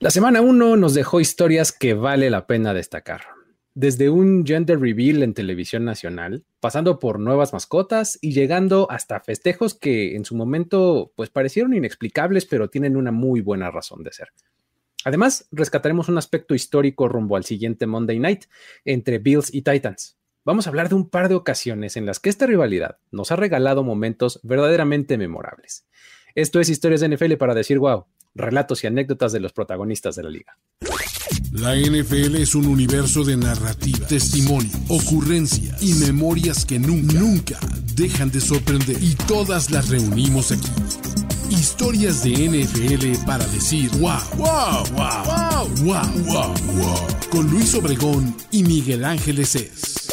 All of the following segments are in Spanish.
La semana 1 nos dejó historias que vale la pena destacar. Desde un gender reveal en televisión nacional, pasando por nuevas mascotas y llegando hasta festejos que en su momento pues parecieron inexplicables, pero tienen una muy buena razón de ser. Además, rescataremos un aspecto histórico rumbo al siguiente Monday Night entre Bills y Titans. Vamos a hablar de un par de ocasiones en las que esta rivalidad nos ha regalado momentos verdaderamente memorables. Esto es Historias de NFL para decir wow relatos y anécdotas de los protagonistas de la liga. La NFL es un universo de narrativa, testimonio, ocurrencia y memorias que nunca, nunca dejan de sorprender. Y todas las reunimos aquí. Historias de NFL para decir wow, wow, wow, wow, wow, wow, wow. Con Luis Obregón y Miguel Ángeles es.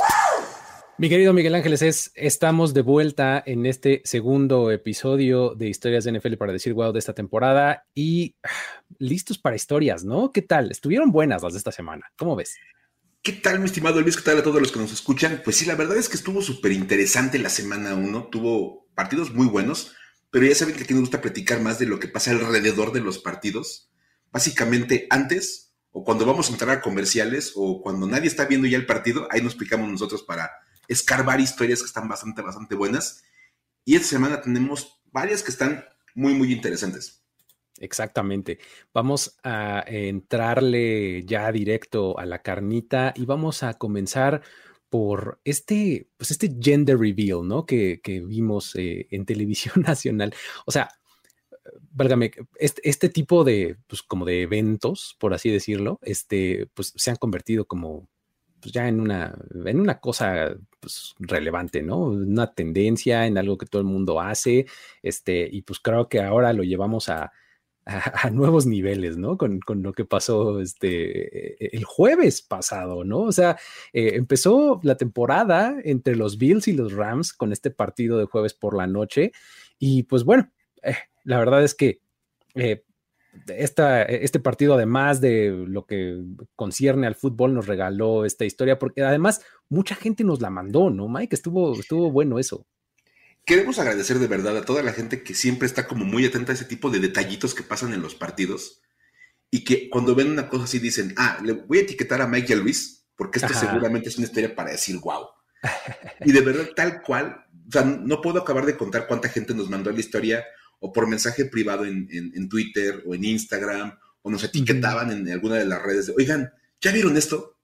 Mi querido Miguel Ángeles, es, estamos de vuelta en este segundo episodio de Historias de NFL para decir wow de esta temporada y ah, listos para historias, ¿no? ¿Qué tal? Estuvieron buenas las de esta semana. ¿Cómo ves? ¿Qué tal, mi estimado Luis? ¿Qué tal a todos los que nos escuchan? Pues sí, la verdad es que estuvo súper interesante la semana uno. Tuvo partidos muy buenos, pero ya saben que aquí nos gusta platicar más de lo que pasa alrededor de los partidos. Básicamente, antes o cuando vamos a entrar a comerciales o cuando nadie está viendo ya el partido, ahí nos explicamos nosotros para escarbar historias que están bastante, bastante buenas. Y esta semana tenemos varias que están muy, muy interesantes. Exactamente. Vamos a entrarle ya directo a la carnita y vamos a comenzar por este, pues este gender reveal, ¿no? Que, vimos eh, en televisión nacional. O sea, válgame, este, este, tipo de, pues como de eventos, por así decirlo, este, pues se han convertido como pues ya en una, en una cosa pues, relevante, ¿no? Una tendencia, en algo que todo el mundo hace, este, y pues creo que ahora lo llevamos a, nuevos niveles, ¿no? Con, con, lo que pasó este, el jueves pasado, ¿no? O sea, eh, empezó la temporada entre los Bills y los Rams con este partido de jueves por la noche, y pues bueno, eh, la verdad es que... Eh, esta, este partido, además de lo que concierne al fútbol, nos regaló esta historia, porque además mucha gente nos la mandó, ¿no, Mike? Estuvo, estuvo bueno eso. Queremos agradecer de verdad a toda la gente que siempre está como muy atenta a ese tipo de detallitos que pasan en los partidos y que cuando ven una cosa así dicen, ah, le voy a etiquetar a Mike y a Luis, porque esto seguramente es una historia para decir wow. y de verdad, tal cual, o sea, no puedo acabar de contar cuánta gente nos mandó la historia o por mensaje privado en, Twitter o en Instagram, o nos etiquetaban en alguna de las redes de, oigan, ¿ya vieron esto?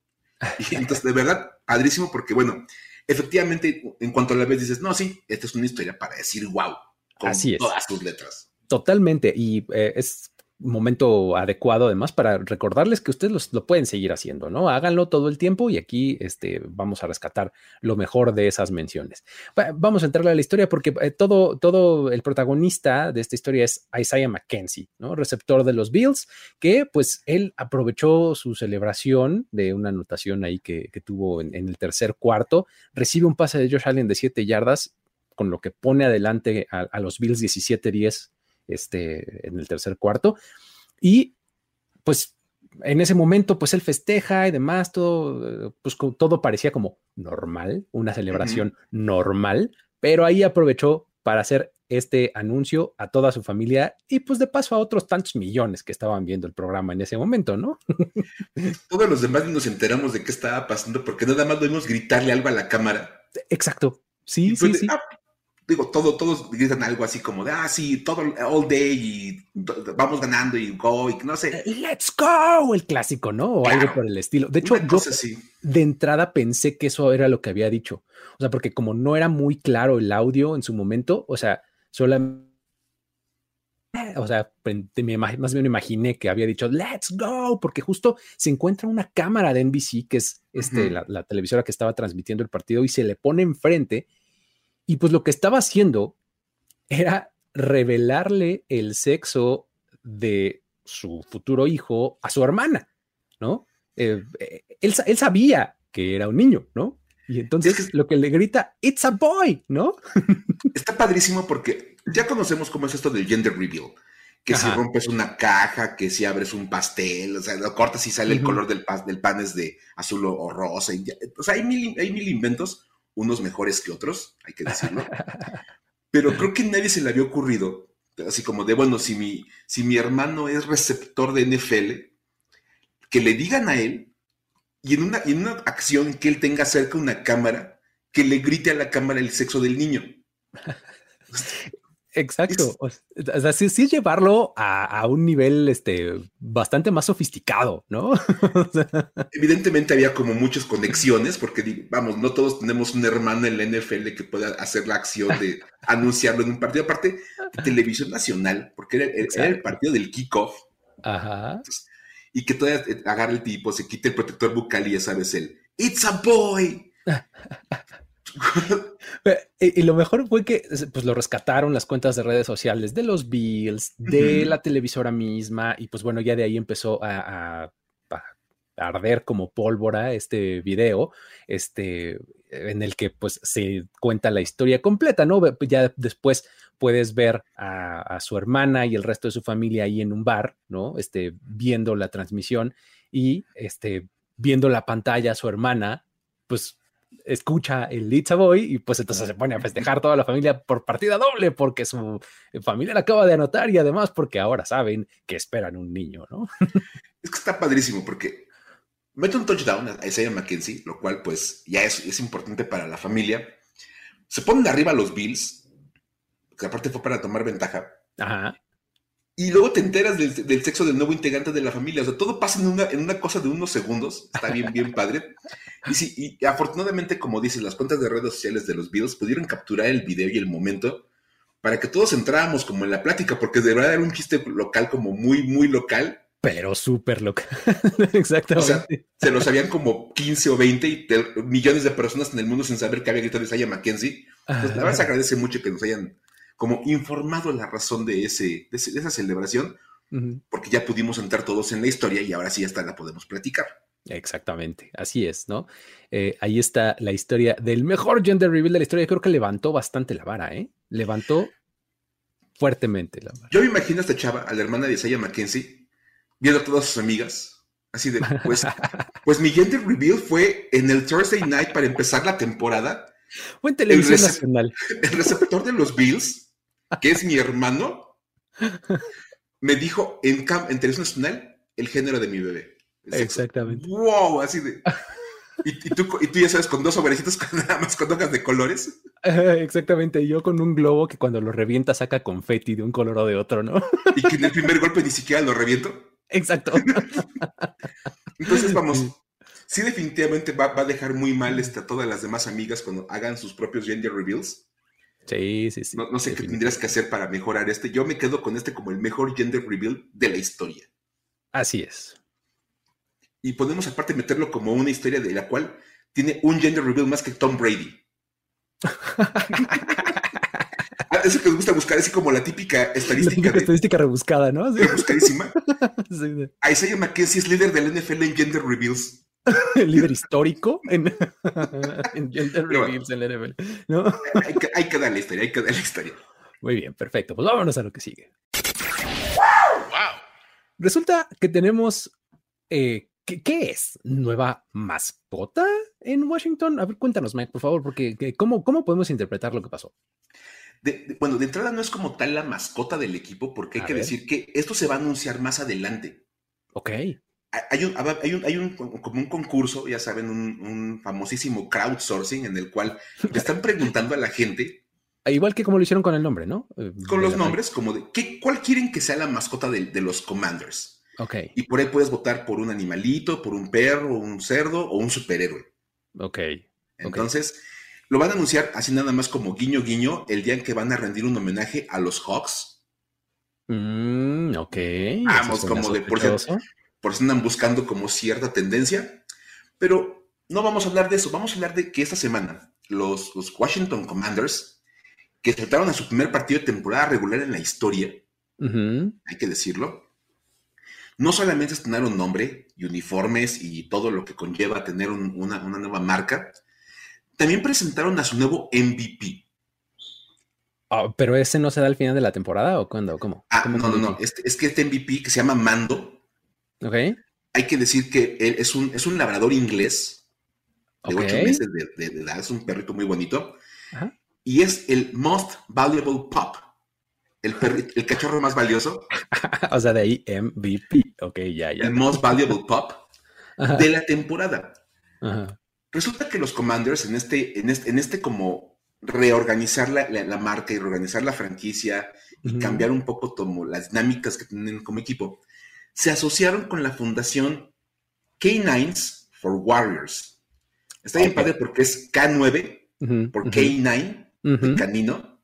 Y entonces, de verdad, padrísimo, porque bueno, efectivamente, en cuanto a la vez dices, no, sí, esta es una historia para decir wow, con Así es. todas tus letras. Totalmente, y eh, es momento adecuado además para recordarles que ustedes lo pueden seguir haciendo, ¿no? Háganlo todo el tiempo y aquí este, vamos a rescatar lo mejor de esas menciones. Vamos a entrarle a la historia porque eh, todo, todo el protagonista de esta historia es Isaiah McKenzie, ¿no? Receptor de los Bills, que pues él aprovechó su celebración de una anotación ahí que, tuvo en, el tercer cuarto, recibe un pase de Josh Allen de 7 yardas, con lo que pone adelante a, a los Bills 17-10 este, en el tercer cuarto. Y pues en ese momento, pues él festeja y demás, todo, pues todo parecía como normal, una celebración normal, pero ahí aprovechó para hacer este anuncio a toda su familia y pues de paso a otros tantos millones que estaban viendo el programa en ese momento, ¿no? Todos los demás nos enteramos de qué estaba pasando porque nada más debemos gritarle algo a la cámara. Exacto. Sí, sí, sí. Ah, digo, todo, todos gritan algo así como de, ah, sí, todo, all day y vamos ganando y go y no sé. Let's go, el clásico, ¿no? O algo por el estilo. De hecho, yo de entrada pensé que eso era lo que había dicho. O sea, porque como no era muy claro el audio en su momento, o sea, solamente o sea, más bien me imaginé que había dicho let's go, porque justo se encuentra una cámara de NBC, que es este, la, la, televisora que estaba transmitiendo el partido, y se le pone enfrente y pues lo que estaba haciendo era revelarle el sexo de su futuro hijo a su hermana, ¿no? Eh, eh, él, sabía que era un niño, ¿no? Y entonces lo que le grita, it's a boy, ¿no? Está padrísimo porque ya conocemos cómo es esto del gender reveal. Que si rompes una caja, que si abres un pastel, o sea, lo cortas y sale el color del, del pan es de azul o, rosa. o sea, hay mil, hay mil inventos unos mejores que otros, hay que decirlo. Pero creo que nadie se le había ocurrido, así como de, bueno, si mi, si mi hermano es receptor de NFL, que le digan a él y en una, en una acción que él tenga cerca una cámara, que le grite a la cámara el sexo del niño. Exacto. o sea, sí, sí llevarlo a, un nivel este, bastante más sofisticado, ¿no? Evidentemente había como muchas conexiones, porque vamos, no todos tenemos un hermano en la NFL que pueda hacer la acción de anunciarlo en un partido, aparte de televisión nacional, porque era, el partido del kickoff. Ajá. y que todavía agarra el tipo, se quite el protector bucal y ya sabes el It's a boy. y, lo mejor fue que pues lo rescataron las cuentas de redes sociales de los Bills, de la televisora misma, y pues bueno, ya de ahí empezó a, arder como pólvora este video, este, en el que pues se cuenta la historia completa, ¿no? Ya después puedes ver a, a, su hermana y el resto de su familia ahí en un bar, ¿no? Este, viendo la transmisión y este, viendo la pantalla a su hermana, pues escucha el Litza Boy y pues entonces se pone a festejar toda la familia por partida doble porque su familia la acaba de anotar y además porque ahora saben que esperan un niño, ¿no? Es que está padrísimo porque mete un touchdown a Isaiah McKenzie, lo cual pues ya es, es importante para la familia. Se ponen arriba los Bills, que aparte fue para tomar ventaja. Ajá y luego te enteras del, sexo del nuevo integrante de la familia. O sea, todo pasa en una, en una cosa de unos segundos. Está bien, bien padre. Y sí, y afortunadamente, como dices, las cuentas de redes sociales de los Beatles pudieron capturar el video y el momento para que todos entráramos como en la plática, porque de verdad era un chiste local como muy, muy local. Pero súper local. Exactamente. O sea, se lo sabían como 15 o 20 y millones de personas en el mundo sin saber que había gritado Isaiah Mackenzie. Pues la verdad se agradece mucho que nos hayan como informado la razón de, ese, de, esa celebración, porque ya pudimos entrar todos en la historia y ahora sí hasta la podemos platicar. Exactamente, así es, ¿no? Eh, ahí está la historia del mejor gender reveal de la historia. Creo que levantó bastante la vara, ¿eh? Levantó fuertemente la vara. Yo me imagino a esta chava, a la hermana de Isaiah Mackenzie, viendo a todas sus amigas, así de, pues, pues mi gender reveal fue en el Thursday night para empezar la temporada. Fue en televisión nacional. El receptor de los Bills que es mi hermano, me dijo en, en televisión nacional el género de mi bebé. Exactamente. ¡Wow! Así de. Y, tú, ya sabes, con dos sobrecitos nada más con hojas de colores. Exactamente, yo con un globo que cuando lo revienta saca confeti de un color o de otro, ¿no? Y que en el primer golpe ni siquiera lo reviento. Exacto. Entonces, vamos, sí definitivamente va, a dejar muy mal este, a todas las demás amigas cuando hagan sus propios gender reveals. Sí, sí, sí. No, sé qué tendrías que hacer para mejorar este. Yo me quedo con este como el mejor gender reveal de la historia. Así es. Y podemos aparte meterlo como una historia de la cual tiene un gender reveal más que Tom Brady. Ah, eso que nos gusta buscar, así como la típica estadística. La estadística rebuscada, ¿no? Sí. Rebuscadísima. sí, Isaiah McKenzie es líder del NFL en gender reveals. el líder histórico en, en Gender Reviews en la NFL. ¿no? hay, que, hay, que, dar la historia, hay que dar la historia. Muy bien, perfecto. Pues vámonos a lo que sigue. Resulta que tenemos. Eh, ¿qué, es? ¿Nueva mascota en Washington? A ver, cuéntanos, Mike, por favor, porque ¿cómo, cómo podemos interpretar lo que pasó? bueno, de entrada no es como tal la mascota del equipo, porque hay que decir que esto se va a anunciar más adelante. Ok hay un, hay un, hay un, como un concurso, ya saben, un, famosísimo crowdsourcing en el cual le están preguntando a la gente. Igual que como lo hicieron con el nombre, ¿no? Eh, con los nombres, como de ¿qué, cuál quieren que sea la mascota de, los Commanders. Ok. Y por ahí puedes votar por un animalito, por un perro, un cerdo o un superhéroe. Ok. Entonces, lo van a anunciar así nada más como guiño guiño el día en que van a rendir un homenaje a los Hawks. Mm, ok. Vamos, como de por cierto, por eso andan buscando como cierta tendencia, pero no vamos a hablar de eso, vamos a hablar de que esta semana los, Washington Commanders, que trataron a su primer partido de temporada regular en la historia, hay que decirlo, no solamente estrenaron nombre y uniformes y todo lo que conlleva tener una, nueva marca, también presentaron a su nuevo MVP. Ah, ¿Pero ese no se da al final de la temporada o cuándo? ¿Cómo? Ah, no, no, no. Este, es que este MVP que se llama Mando hay que decir que él es un, es un labrador inglés de ocho meses de, edad, es un perrito muy bonito. Y es el Most Valuable Pup. el, el cachorro más valioso. o sea, de ahí MVP. Ok, ya, ya. El most valuable pup de la temporada. Resulta que los Commanders en este, en este, en este como reorganizar la, la, marca y reorganizar la franquicia y cambiar un poco como las dinámicas que tienen como equipo, se asociaron con la fundación K9s for Warriors. Está bien padre porque es K9 por K9, el canino.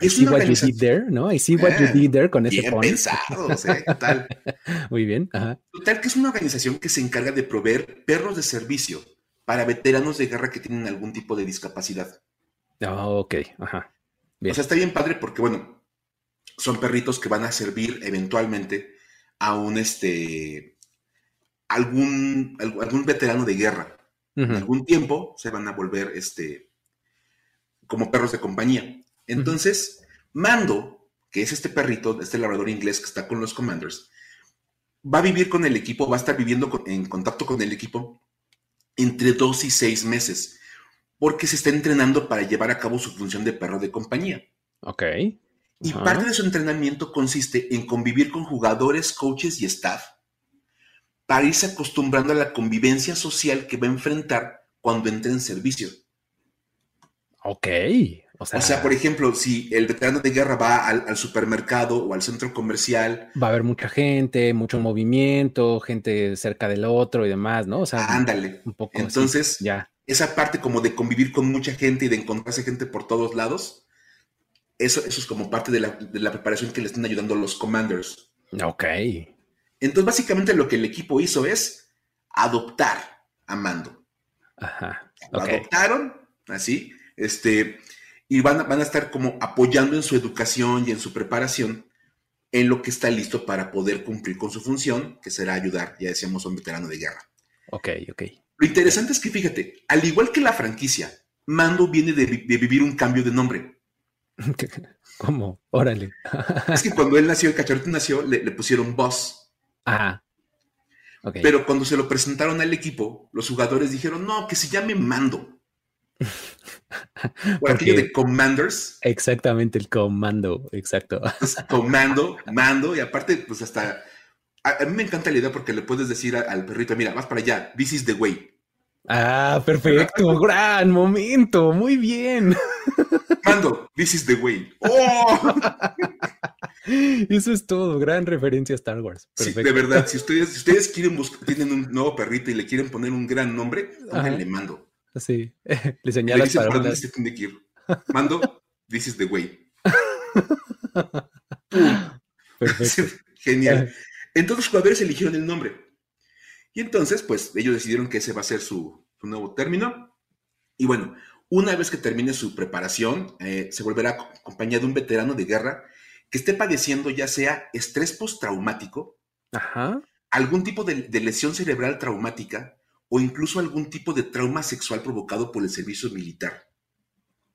I see what you did there, ¿no? I see what you did there con ese bien pensado, ¿eh? Total. Muy bien. Total, que es una organización que se encarga de proveer perros de servicio para veteranos de guerra que tienen algún tipo de discapacidad. Ah, ok, ajá. O sea, está bien padre porque, bueno, son perritos que van a servir eventualmente a un, este, algún, algún veterano de guerra. En algún tiempo se van a volver, este, como perros de compañía. Entonces, Mando, que es este perrito, este labrador inglés que está con los Commanders, va a vivir con el equipo, va a estar viviendo en contacto con el equipo entre dos y seis meses, porque se está entrenando para llevar a cabo su función de perro de compañía. Ok. Y parte de su entrenamiento consiste en convivir con jugadores, coaches y staff para irse acostumbrando a la convivencia social que va a enfrentar cuando entre en servicio. Ok. O sea, por ejemplo, si el veterano de guerra va al, supermercado o al centro comercial. Va a haber mucha gente, mucho movimiento, gente cerca del otro y demás, ¿no? O sea, ándale. Un poco. Entonces, ya. esa parte como de convivir con mucha gente y de encontrarse gente por todos lados, eso, eso es como parte de la, de la preparación que le están ayudando los commanders. Ok. Entonces, básicamente lo que el equipo hizo es adoptar a Mando. Ajá. Lo adoptaron, así, este y van, van a estar como apoyando en su educación y en su preparación en lo que está listo para poder cumplir con su función, que será ayudar, ya decíamos, a un veterano de guerra. Ok, ok. Lo interesante es que, fíjate, al igual que la franquicia, Mando viene de, vivir un cambio de nombre. ¿Cómo? Órale. es que cuando él nació, el cachorrito nació, le, pusieron Boss. Ajá. Okay. Pero cuando se lo presentaron al equipo, los jugadores dijeron, no, que se llame Mando. Por aquello de commanders. Exactamente, el comando, exacto. comando, mando, y aparte, pues hasta. A, mí me encanta la idea porque le puedes decir al perrito, mira, vas para allá, this is the way. Ah, perfecto, gran momento, muy bien. Mando, this is the way. ¡Oh! Eso es todo, gran referencia a Star Wars. Perfecto. Sí, de verdad, si ustedes, si ustedes quieren tienen un nuevo perrito y le quieren poner un gran nombre, pónganle mando. Sí, le señalas para, para dónde se tiene que ir. Mando, this is the way. Perfecto. Genial. Entonces los jugadores eligieron el nombre. Y entonces, pues, ellos decidieron que ese va a ser su, nuevo término. Y bueno, una vez que termine su preparación, eh, se volverá acompañado de un veterano de guerra que esté padeciendo ya sea estrés postraumático, algún tipo de lesión cerebral traumática, o incluso algún tipo de trauma sexual provocado por el servicio militar.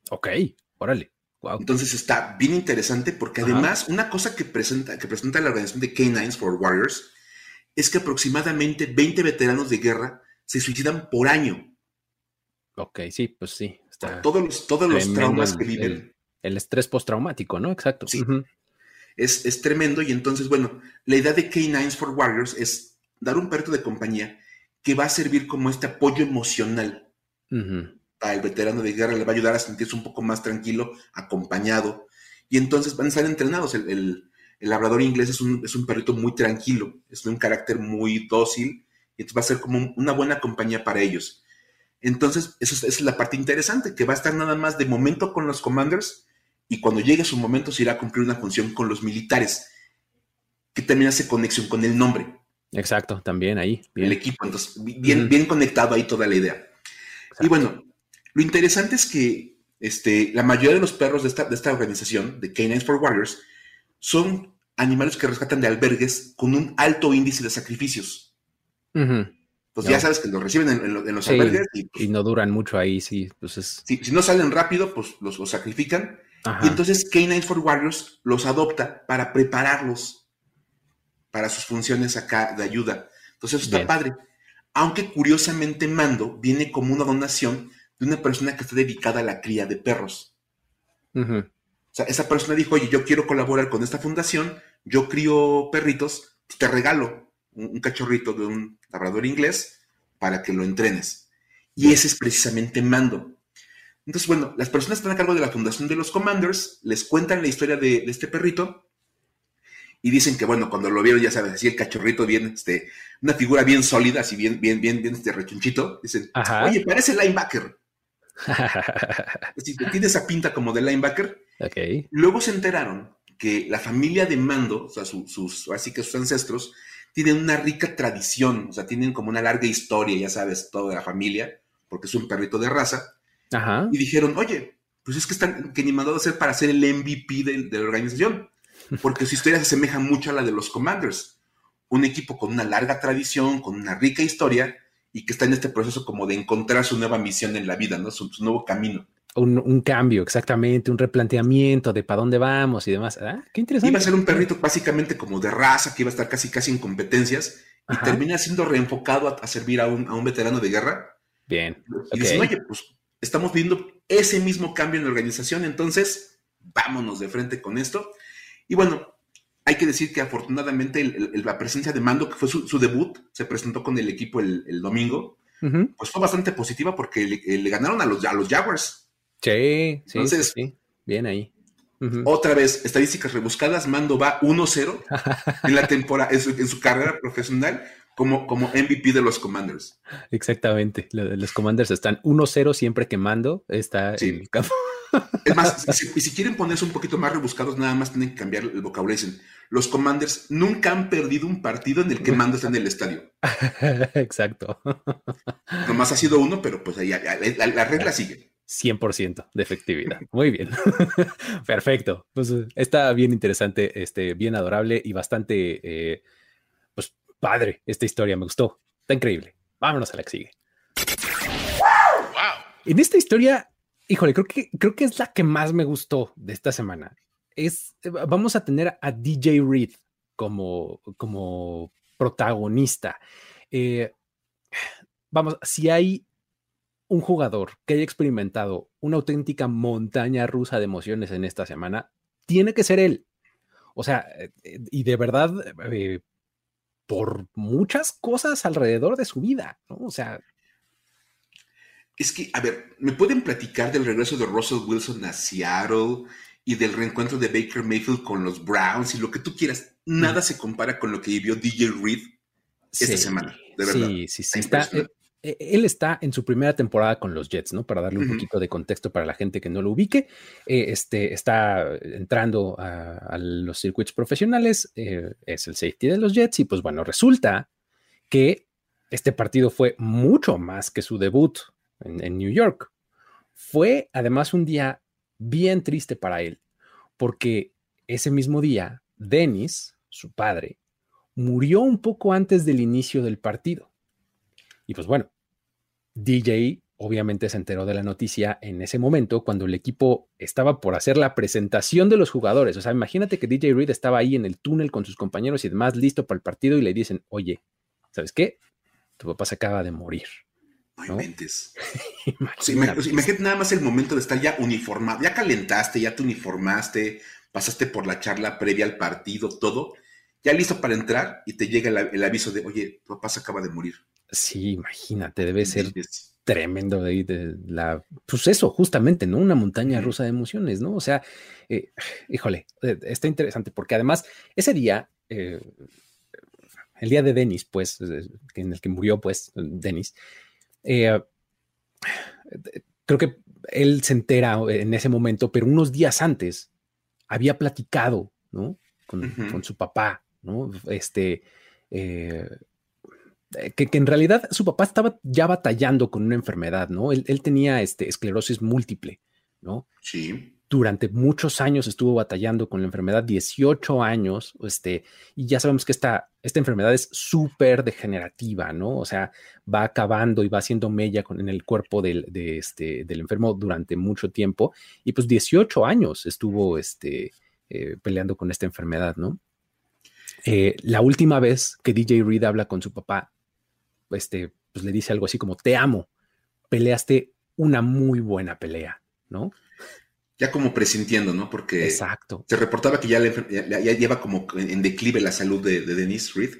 Ok, órale. Entonces está bien interesante porque además una cosa que presenta, que presenta la organización de K9s for Warriors es que aproximadamente 20 veteranos de guerra se suicidan por año. Ok, sí, pues sí. todos los, todos los traumas que viven. El, estrés postraumático, ¿no? Exacto. Sí. es, es, tremendo y entonces, bueno, la idea de K9s for Warriors es dar un perro de compañía que va a servir como este apoyo emocional. Al veterano de guerra le va a ayudar a sentirse un poco más tranquilo, acompañado. Y entonces van a estar entrenados. El, labrador inglés es un, perrito muy tranquilo, es de un carácter muy dócil, y entonces va a ser como una buena compañía para ellos. Entonces, esa es la parte interesante, que va a estar nada más de momento con los commanders y cuando llegue su momento se irá a cumplir una función con los militares, que también hace conexión con el nombre. Exacto, también ahí. El equipo, entonces, bien, bien conectado ahí toda la idea. Y bueno, lo interesante es que este, la mayoría de los perros de esta, de esta organización, de Canines for Warriors, son animales que rescatan de albergues con un alto índice de sacrificios. Pues ya sabes que los reciben en, los albergues. Pues y, no duran mucho ahí, sí. Pues si, no salen rápido, pues los, sacrifican. Y entonces Canines for Warriors los adopta para prepararlos para sus funciones acá de ayuda. Entonces eso está padre. Aunque curiosamente Mando viene como una donación de una persona que está dedicada a la cría de perros. O sea, esa persona dijo, oye, yo quiero colaborar con esta fundación, yo crío perritos, te regalo un, cachorrito de un labrador inglés para que lo entrenes. Y ese es precisamente Mando. Entonces, bueno, las personas que están a cargo de la fundación de los Commanders les cuentan la historia de, este perrito y dicen que, bueno, cuando lo vieron, ya sabes, así el cachorrito bien, este, una figura bien sólida, así bien, bien, bien, bien, este rechonchito, dicen, oye, parece linebacker. tiene esa pinta como de linebacker. Okay. Luego se enteraron que la familia de Mando, o sea, sus, así que sus ancestros, tienen una rica tradición, o sea, tienen como una larga historia, ya sabes, toda la familia, porque es un perrito de raza. Y dijeron, oye, pues es que están que ni mandado a hacer para ser el MVP de, la organización, porque su historia se asemeja mucho a la de los Commanders, un equipo con una larga tradición, con una rica historia, y que está en este proceso como de encontrar su nueva misión en la vida, ¿no? Su, nuevo camino. Un, cambio, exactamente, un replanteamiento de para dónde vamos y demás. Ah, qué interesante. Iba a ser un perrito básicamente como de raza, que iba a estar casi casi en competencias, y termina siendo reenfocado a, servir a un, veterano de guerra. Bien. Y dicen, oye, pues estamos viendo ese mismo cambio en la organización, entonces vámonos de frente con esto. Y bueno, hay que decir que afortunadamente la presencia de Mando, que fue su, debut, se presentó con el equipo el, domingo, pues fue bastante positiva porque le, ganaron a los, a los Jaguars. Sí, sí, Entonces, sí, bien ahí. Otra vez, estadísticas rebuscadas, Mando va 1-0 en la temporada, en su, carrera profesional como, como MVP de los Commanders. Exactamente, los Commanders están 1-0 siempre que Mando está en el campo. Es más, y si, quieren ponerse un poquito más rebuscados, nada más tienen que cambiar el vocabulario. los Commanders nunca han perdido un partido en el que Mando está en el estadio. Exacto. Nomás ha sido uno, pero pues ahí la, regla sigue. 100% de efectividad. Muy bien. Perfecto. Pues está bien interesante, este, bien adorable y bastante, eh, pues padre esta historia. Me gustó. Está increíble. Vámonos a la que sigue. En esta historia híjole, creo que, creo que es la que más me gustó de esta semana. Es, eh, vamos a tener a DJ Reed como, como protagonista. Eh, vamos, si hay un jugador que haya experimentado una auténtica montaña rusa de emociones en esta semana, tiene que ser él. O sea, eh, y de verdad, por muchas cosas alrededor de su vida, ¿no? O sea, es que, a ver, ¿me pueden platicar del regreso de Russell Wilson a Seattle y del reencuentro de Baker Mayfield con los Browns y lo que tú quieras? Nada mm. se compara con lo que vivió DJ Reed esta semana, de verdad. Sí, sí, sí. Eh, eh, él está en su primera temporada con los Jets, ¿no? Para darle un poquito de contexto para la gente que no lo ubique. Eh, este, está entrando a, los circuitos profesionales, es el safety de los Jets y pues bueno, resulta que este partido fue mucho más que su debut en, New York. Fue además un día bien triste para él, porque ese mismo día, Dennis, su padre, murió un poco antes del inicio del partido. Y pues bueno, DJ obviamente se enteró de la noticia en ese momento cuando el equipo estaba por hacer la presentación de los jugadores. O sea, imagínate que DJ Reed estaba ahí en el túnel con sus compañeros y demás, listo para el partido y le dicen, oye, ¿sabes qué? Tu papá se acaba de morir. No, imagínate. nada más el momento de estar ya uniformado, ya calentaste, ya te uniformaste, pasaste por la charla previa al partido, todo, ya listo para entrar y te llega el, aviso de, oye, tu papá se acaba de morir. Sí, imagínate, debe ser tremendo de, de, la, pues eso, justamente, ¿no? Una montaña rusa de emociones, ¿no? O sea, eh, híjole, eh, está interesante porque además ese día, eh, el día de Denis, pues, en el que murió, pues, Denis, eh, creo que él se entera en ese momento, pero unos días antes había platicado, ¿no? Con, su papá, ¿no? Este, eh, que, en realidad su papá estaba ya batallando con una enfermedad, ¿no? Él, él tenía este, esclerosis múltiple, ¿no? Sí durante muchos años estuvo batallando con la enfermedad, 18 años, este, y ya sabemos que esta, esta enfermedad es súper degenerativa, ¿no? O sea, va acabando y va haciendo mella con, en el cuerpo del, de este, del enfermo durante mucho tiempo, y pues 18 años estuvo este, eh, peleando con esta enfermedad, ¿no? Eh, la última vez que DJ Reed habla con su papá, este, pues le dice algo así como, te amo, peleaste una muy buena pelea, ¿no? ya como presintiendo, ¿no? Porque Exacto. se reportaba que ya, ya, lleva como en declive la salud de, de Denise Reed.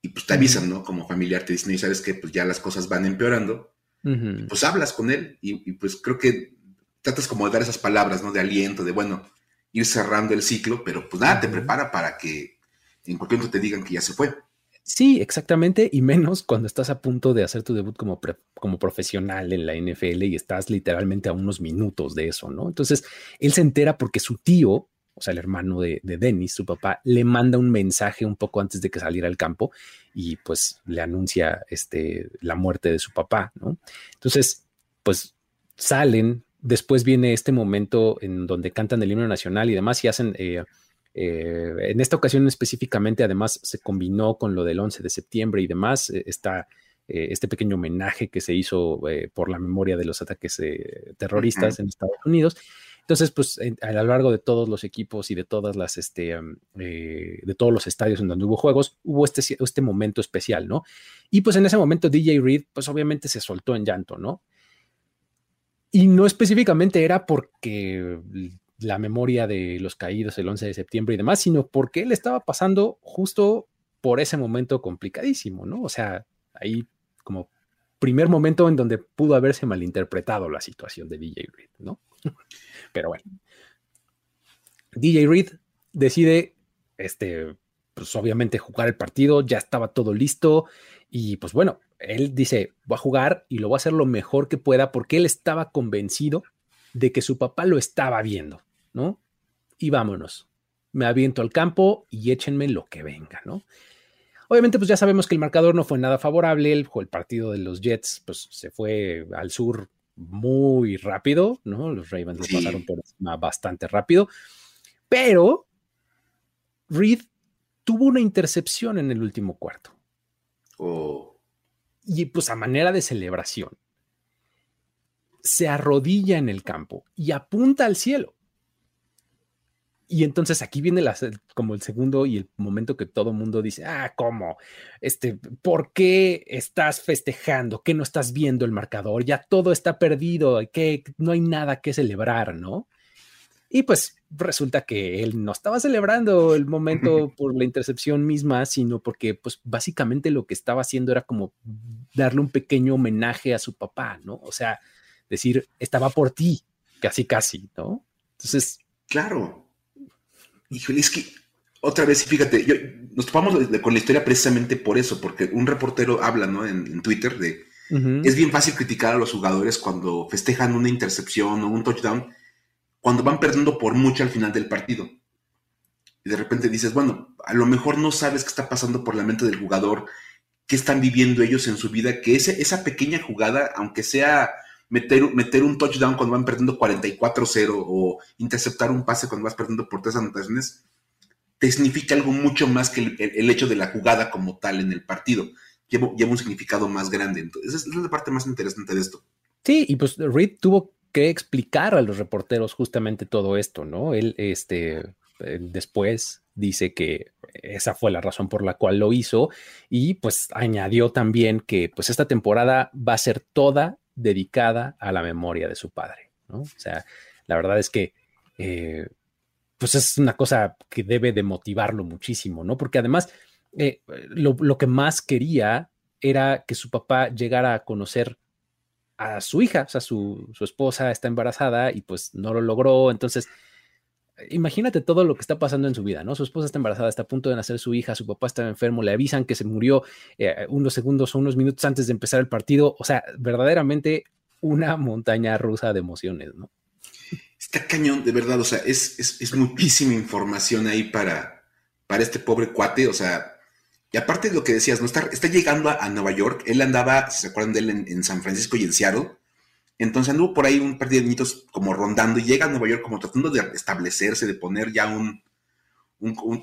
Y pues te avisan, ¿no? Como familiar te dicen, y sabes que pues ya las cosas van empeorando. Pues hablas con él y, pues creo que tratas como de dar esas palabras, ¿no? De aliento, de bueno, ir cerrando el ciclo, pero pues nada, te prepara para que en cualquier momento te digan que ya se fue. Sí, exactamente, y menos cuando estás a punto de hacer tu debut como, como profesional en la NFL y estás literalmente a unos minutos de eso, ¿no? Entonces, él se entera porque su tío, o sea, el hermano de, de Dennis, su papá, le manda un mensaje un poco antes de que saliera al campo y pues le anuncia este, la muerte de su papá, ¿no? Entonces, pues salen, después viene este momento en donde cantan el himno nacional y demás y hacen... Eh, eh, en esta ocasión específicamente, además, se combinó con lo del 11 de septiembre y demás, eh, está eh, este pequeño homenaje que se hizo por la memoria de los ataques terroristas en Estados Unidos. Entonces, pues a lo largo de todos los equipos y de todas las, este, de todos los estadios en donde hubo juegos, hubo este, este momento especial, ¿no? Y pues en ese momento DJ Reed, pues obviamente se soltó en llanto, ¿no? Y no específicamente era porque la memoria de los caídos el 11 de septiembre y demás, sino porque él estaba pasando justo por ese momento complicadísimo, ¿no? O sea, ahí como primer momento en donde pudo haberse malinterpretado la situación de DJ Reed, ¿no? Pero bueno, DJ Reed decide, este, pues obviamente jugar el partido, ya estaba todo listo y pues bueno, él dice, voy a jugar y lo voy a hacer lo mejor que pueda porque él estaba convencido de que su papá lo estaba viendo. ¿No? Y vámonos. Me aviento al campo y échenme lo que venga, ¿no? Obviamente, pues ya sabemos que el marcador no fue nada favorable. El, el partido de los Jets, pues se fue al sur muy rápido, ¿no? Los Ravens lo pasaron por encima bastante rápido. Pero Reed tuvo una intercepción en el último cuarto. Oh. Y pues a manera de celebración, se arrodilla en el campo y apunta al cielo. Y entonces aquí viene como el segundo y el momento que todo mundo dice, ah, ¿cómo? Este, ¿por qué estás festejando? ¿Qué no estás viendo el marcador? Ya todo está perdido, que no hay nada que celebrar, ¿no? Y pues resulta que él no estaba celebrando el momento por la intercepción misma, sino porque pues básicamente lo que estaba haciendo era como darle un pequeño homenaje a su papá, ¿no? O sea, decir, estaba por ti, casi, casi, ¿no? Entonces... Claro, Híjole, es que otra vez, fíjate, yo, nos topamos con la historia precisamente por eso, porque un reportero habla, ¿no? En, Twitter de, es bien fácil criticar a los jugadores cuando festejan una intercepción o un touchdown, cuando van perdiendo por mucho al final del partido. Y de repente dices, bueno, a lo mejor no sabes qué está pasando por la mente del jugador, qué están viviendo ellos en su vida, que ese, esa pequeña jugada, aunque sea meter, un touchdown cuando van perdiendo 44-0 o interceptar un pase cuando vas perdiendo por tres anotaciones, te significa algo mucho más que el, hecho de la jugada como tal en el partido. Lleva, un significado más grande. Entonces, esa es la parte más interesante de esto. Sí, y pues Reed tuvo que explicar a los reporteros justamente todo esto, ¿no? Él, este, después dice que esa fue la razón por la cual lo hizo y pues añadió también que pues esta temporada va a ser toda dedicada a la memoria de su padre, ¿no? O sea, la verdad es que, eh, pues es una cosa que debe de motivarlo muchísimo, ¿no? Porque además, eh, lo, que más quería era que su papá llegara a conocer a su hija, o sea, su, su esposa está embarazada y pues no lo logró, entonces imagínate todo lo que está pasando en su vida, ¿no? Su esposa está embarazada, está a punto de nacer su hija, su papá está enfermo, le avisan que se murió eh, unos segundos o unos minutos antes de empezar el partido. O sea, verdaderamente una montaña rusa de emociones, ¿no? Está cañón, de verdad, o sea, es, es, muchísima información ahí para, para este pobre cuate, o sea, y aparte de lo que decías, ¿no? Está, está llegando a, Nueva York, él andaba, si se acuerdan de él, en, en San Francisco y en Seattle, entonces anduvo por ahí un par de añitos como rondando y llega a Nueva York como tratando de establecerse, de poner ya un,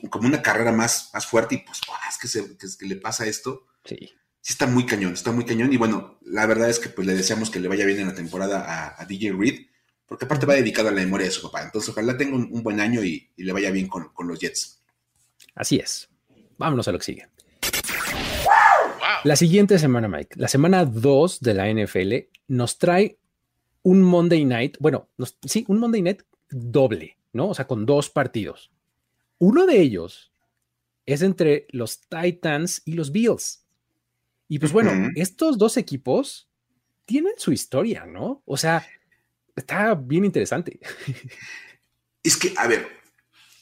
como una carrera más, más fuerte y pues, es que, se, que, le pasa esto. Sí. Sí está muy cañón, está muy cañón y bueno, la verdad es que pues le deseamos que le vaya bien en la temporada a, DJ Reed, porque aparte va dedicado a la memoria de su papá. Entonces ojalá tenga un, buen año y, le vaya bien con, con los Jets. Así es. Vámonos a lo que sigue. La siguiente semana, Mike, la semana 2 de la NFL, nos trae un Monday Night, bueno, sí, un Monday Night doble, ¿no? O sea, con dos partidos. Uno de ellos es entre los Titans y los Bills. Y pues bueno, estos dos equipos tienen su historia, ¿no? O sea, está bien interesante. Es que, a ver,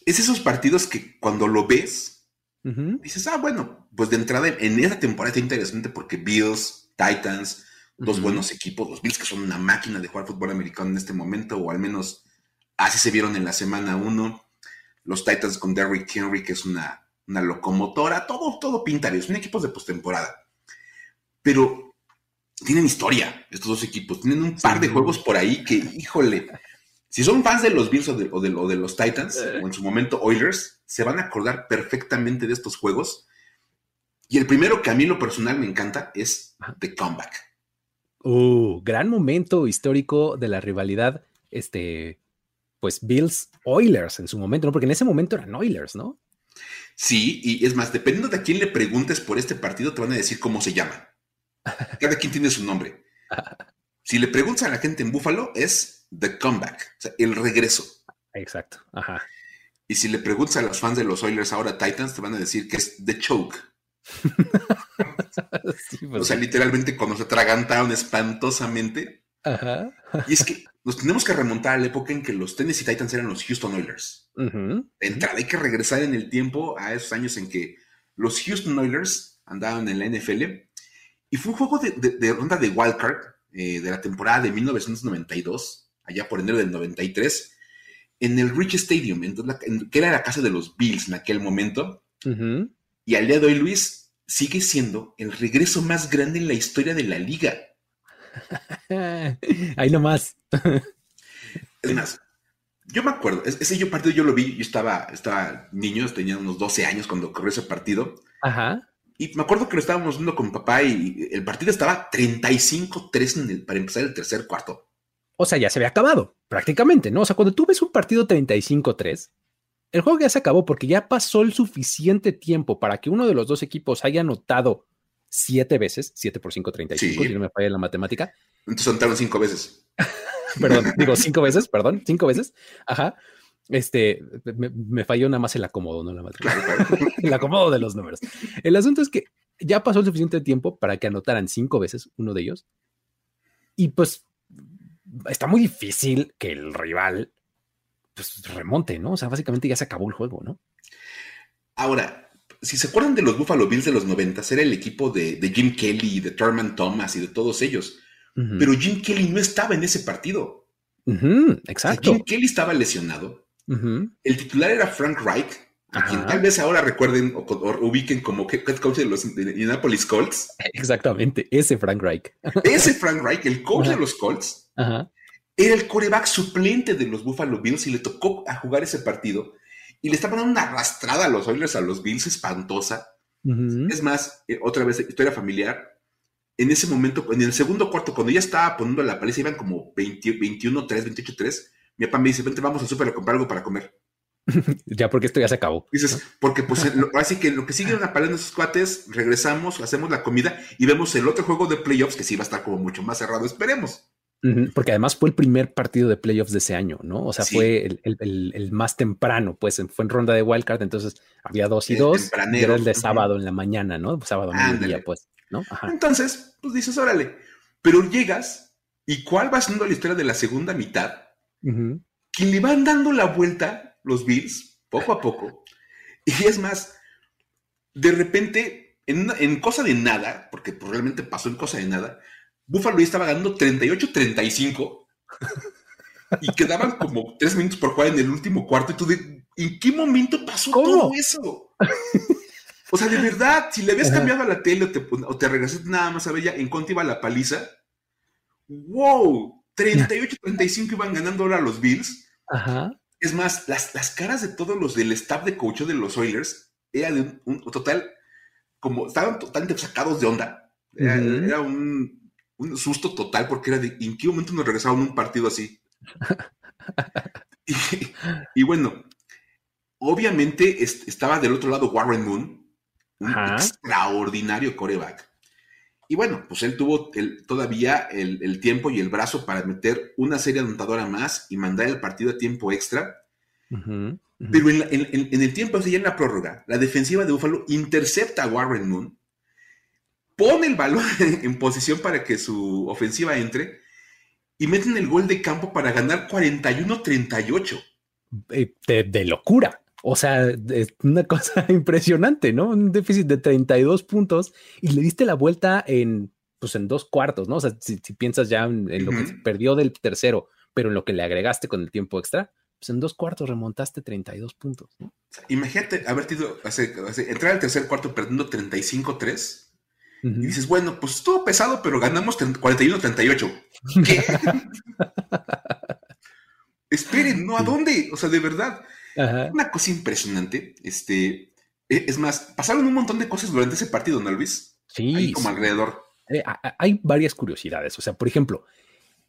es esos partidos que cuando lo ves, dices, ah, bueno, pues de entrada en esa temporada está interesante porque Bills, Titans, dos buenos equipos, los Bills que son una máquina de jugar fútbol americano en este momento, o al menos así se vieron en la semana uno, los Titans con Derrick Henry, que es una, una locomotora, todo, todo pinta son equipos de postemporada. Pero tienen historia estos dos equipos, tienen un par de juegos por ahí que, híjole, si son fans de los Bills o de, de, los Titans, o en su momento Oilers, se van a acordar perfectamente de estos juegos. Y el primero que a mí lo personal me encanta es The Comeback. Uh, gran momento histórico de la rivalidad, este, pues Bills Oilers en su momento, ¿no? Porque en ese momento eran Oilers, ¿no? Sí, y es más, dependiendo de a quién le preguntes por este partido, te van a decir cómo se llama. Cada quien tiene su nombre. Si le preguntas a la gente en Buffalo, es The Comeback, o sea, el regreso. Exacto, ajá. Y si le preguntas a los fans de los Oilers ahora Titans, te van a decir que es The Choke. Pues o sea, literalmente cuando se atragantaron espantosamente. Ajá. y es que nos tenemos que remontar a la época en que los Tennessee Titans eran los Houston Oilers. De entrada hay que regresar en el tiempo a esos años en que los Houston Oilers andaban en la NFL. Y fue un juego de, ronda de wildcard eh, de la temporada de 1992 allá por enero del 93, en el Rich Stadium, que era la casa de los Bills en aquel momento. Y al día de hoy, Luis, sigue siendo el regreso más grande en la historia de la liga. Ahí nomás. es más, yo me acuerdo, ese yo partido yo lo vi, yo estaba, estaba niño, tenía unos 12 años cuando ocurrió ese partido. Ajá. Y me acuerdo que lo estábamos viendo con mi papá y el partido estaba 35-3 para empezar el tercer cuarto o sea, ya se había acabado, prácticamente, ¿no? O sea, cuando tú ves un partido 35-3, el juego ya se acabó porque ya pasó el suficiente tiempo para que uno de los dos equipos haya anotado siete veces, 7 por 5, 35, si no me falla la matemática. Entonces anotaron cinco veces. perdón, digo cinco veces, perdón, cinco veces. Ajá. Este, me, falló nada más el acomodo, no la matemática. el acomodo de los números. El asunto es que ya pasó el suficiente tiempo para que anotaran cinco veces uno de ellos. Y pues está muy difícil que el rival pues, remonte, ¿no? O sea, básicamente ya se acabó el juego, ¿no? Ahora, si se acuerdan de los Buffalo Bills de los 90, era el equipo de, Jim Kelly, de Thurman Thomas y de todos ellos. Pero Jim Kelly no estaba en ese partido. exacto. Jim Kelly estaba lesionado. El titular era Frank Reich, a quien tal vez ahora recuerden o, ubiquen como head coach de los Indianapolis Colts. Exactamente, ese Frank Reich. Ese Frank Reich, el coach de los Colts, era el coreback suplente de los Buffalo Bills y le tocó a jugar ese partido y le estaban dando una arrastrada a los Oilers, a los Bills, espantosa. Es más, eh, otra vez, historia familiar. En ese momento, en el segundo cuarto, cuando ya estaba poniendo la paliza, iban como 21-3, 28-3. Mi papá me dice: Vente, vamos al súper a comprar algo para comer. ya porque esto ya se acabó. Dices, porque pues así que lo que sigue una pared de esos cuates, regresamos, hacemos la comida y vemos el otro juego de playoffs que sí va a estar como mucho más cerrado, esperemos. Porque además fue el primer partido de playoffs de ese año, ¿no? O sea, fue el, más temprano, pues fue en ronda de wildcard, entonces había dos y dos. era el de sábado en la mañana, ¿no? Sábado día, pues, ¿no? Entonces, pues dices, órale, pero llegas y cuál va siendo la historia de la segunda mitad, quien le van dando la vuelta los Bills, poco a poco. Y es más, de repente, en, cosa de nada, porque pues, realmente pasó en cosa de nada, Buffalo ya estaba ganando 38-35 y quedaban como tres minutos por jugar en el último cuarto. Y tú, de, ¿en qué momento pasó todo eso? O sea, de verdad, si le habías cambiado a la tele o te, o te regresaste nada más a ver ya en cuánto iba la paliza, wow, 38-35 iban ganando ahora los Bills. Ajá. Es más, las, las caras de todos los del staff de coach de los Oilers era de un, total, como estaban totalmente sacados de onda. Era, un, susto total porque era de en qué momento nos regresaban un partido así. y, bueno, obviamente estaba del otro lado Warren Moon, un extraordinario coreback. Y bueno, pues él tuvo todavía el, tiempo y el brazo para meter una serie anotadora más y mandar el partido a tiempo extra. Pero en, el tiempo, o ya en la prórroga, la defensiva de Buffalo intercepta a Warren Moon, pone el balón en posición para que su ofensiva entre y meten el gol de campo para ganar 41-38. Eh, de, locura. O sea, es una cosa impresionante, ¿no? Un déficit de 32 puntos y le diste la vuelta en, pues en dos cuartos, ¿no? O sea, si, piensas ya en, lo que perdió del tercero, pero en lo que le agregaste con el tiempo extra, pues en dos cuartos remontaste 32 puntos. ¿no? Imagínate haber tenido, entrar al tercer cuarto perdiendo 35-3 y dices, bueno, pues estuvo pesado, pero ganamos 41-38. ¿Qué? Esperen, ¿no? ¿A dónde? O sea, de verdad. Una cosa impresionante. Este, e, es más, pasaron un montón de cosas durante ese partido, ¿no, Luis? Sí. Ahí como alrededor. Eh, hay varias curiosidades. O sea, por ejemplo,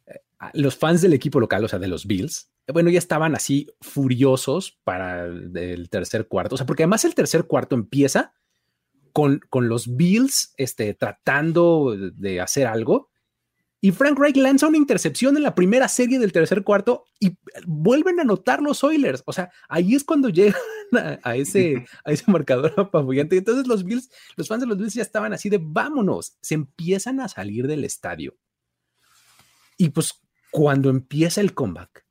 eh, los fans del equipo local, o sea, de los Bills, bueno, ya estaban así furiosos para el tercer cuarto. O sea, porque además el tercer cuarto empieza con, con los Bills este, tratando de hacer algo. Y Frank Reich lanza una intercepción en la primera serie del tercer cuarto y vuelven a anotar los Oilers. O sea, ahí es cuando llegan a, ese, a ese marcador apabullante. Entonces los Bills, los fans de los Bills ya estaban así de vámonos. Se empiezan a salir del estadio. Y pues cuando empieza el comeback,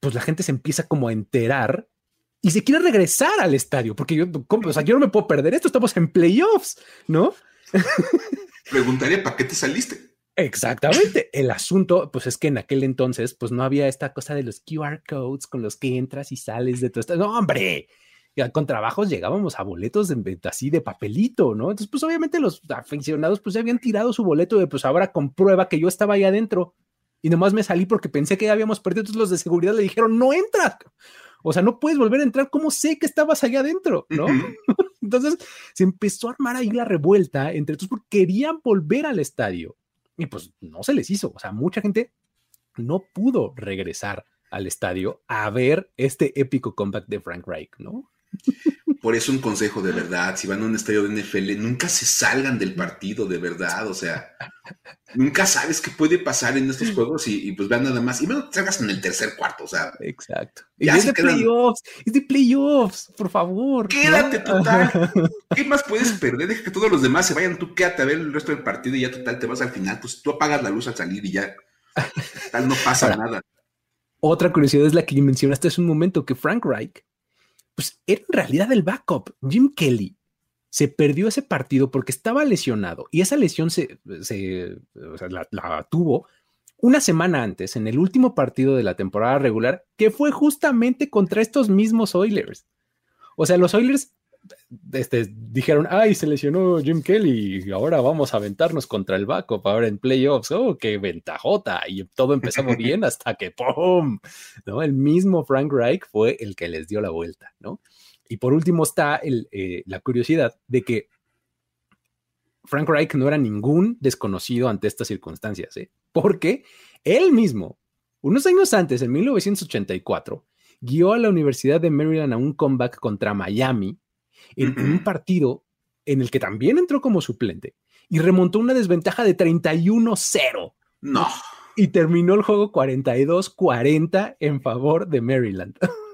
pues la gente se empieza como a enterar y se quiere regresar al estadio, porque yo, o sea, yo no me puedo perder esto, estamos en playoffs, ¿no? Preguntaría, ¿para qué te saliste? Exactamente. El asunto, pues es que en aquel entonces, pues no había esta cosa de los QR codes con los que entras y sales de tu estadio. No, hombre, con trabajos llegábamos a boletos de, así de papelito, ¿no? Entonces, pues obviamente los aficionados, pues ya habían tirado su boleto de, pues ahora comprueba que yo estaba ahí adentro y nomás me salí porque pensé que ya habíamos perdido. Entonces los de seguridad le dijeron, no entras. O sea, no puedes volver a entrar. ¿Cómo sé que estabas allá adentro? ¿No? Entonces se empezó a armar ahí la revuelta entre todos porque querían volver al estadio. Y pues no se les hizo. O sea, mucha gente no pudo regresar al estadio a ver este épico comeback de Frank Reich, ¿no? Por eso un consejo de verdad, si van a un estadio de NFL, nunca se salgan del partido de verdad, o sea, nunca sabes qué puede pasar en estos juegos y, pues vean nada más, y menos te salgas en el tercer cuarto, o sea. Exacto. Y es de playoffs, es de playoffs, por favor. Quédate total. ¿Qué más puedes perder? Deja que todos los demás se vayan, tú quédate a ver el resto del partido y ya total te vas al final, pues tú apagas la luz al salir y ya, tal no pasa nada. Otra curiosidad es la que mencionaste hace un momento, que Frank Reich pues era en realidad el backup. Jim Kelly se perdió ese partido porque estaba lesionado y esa lesión se, la, tuvo una semana antes, en el último partido de la temporada regular, que fue justamente contra estos mismos Oilers. O sea, los Oilers este, dijeron, ay, se lesionó Jim Kelly y ahora vamos a aventarnos contra el backup ahora en playoffs. Oh, qué ventajota. Y todo empezó muy bien hasta que ¡pum! ¿no? El mismo Frank Reich fue el que les dio la vuelta, ¿no? Y por último está eh, la curiosidad de que Frank Reich no era ningún desconocido ante estas circunstancias, ¿eh? porque él mismo, unos años antes, en 1984, guió a la Universidad de Maryland a un comeback contra Miami en, un partido en el que también entró como suplente y remontó una desventaja de 31-0. No. Y terminó el juego 42-40 en favor de Maryland.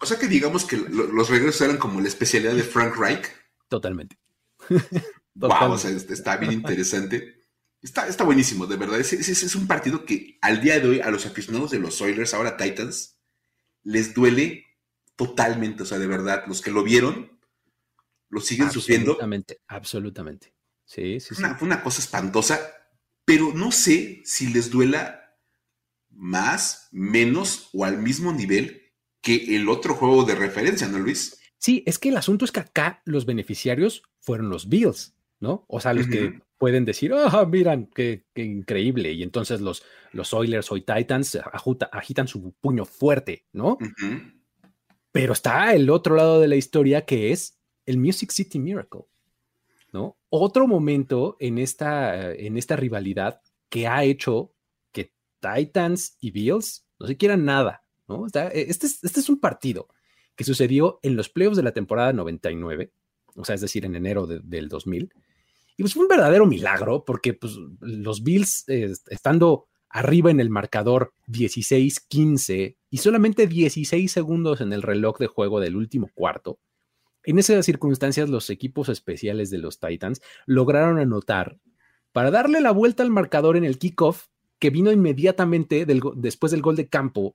O sea que digamos que los regresos eran como la especialidad de Frank Reich. Totalmente. Vamos, está bien interesante. Está, está buenísimo, de verdad. Ese, es un partido que al día de hoy a los aficionados de los Oilers, ahora Titans, les duele totalmente, o sea, de verdad, los que lo vieron, lo siguen sufriendo. Absolutamente, absolutamente. Sí, sí, una, Fue una cosa espantosa, pero no sé si les duela más, menos o al mismo nivel que el otro juego de referencia, ¿no, Luis? Sí, es que el asunto es que acá los beneficiarios fueron los Bills, ¿no? O sea, los que pueden decir, ah, miran, qué, increíble. Y entonces los, los Oilers o Titans agitan su puño fuerte, ¿no? Pero está el otro lado de la historia que es el Music City Miracle, ¿no? Otro momento en esta, en esta rivalidad que ha hecho que Titans y Bills no se quieran nada, ¿no? este, es, este es un partido que sucedió en los playoffs de la temporada 99, o sea, es decir, en enero del 2000, Y pues fue un verdadero milagro porque pues, los Bills, estando arriba en el marcador 16-15 y solamente 16 segundos en el reloj de juego del último cuarto, en esas circunstancias los equipos especiales de los Titans lograron anotar para darle la vuelta al marcador en el kickoff que vino inmediatamente después del gol de campo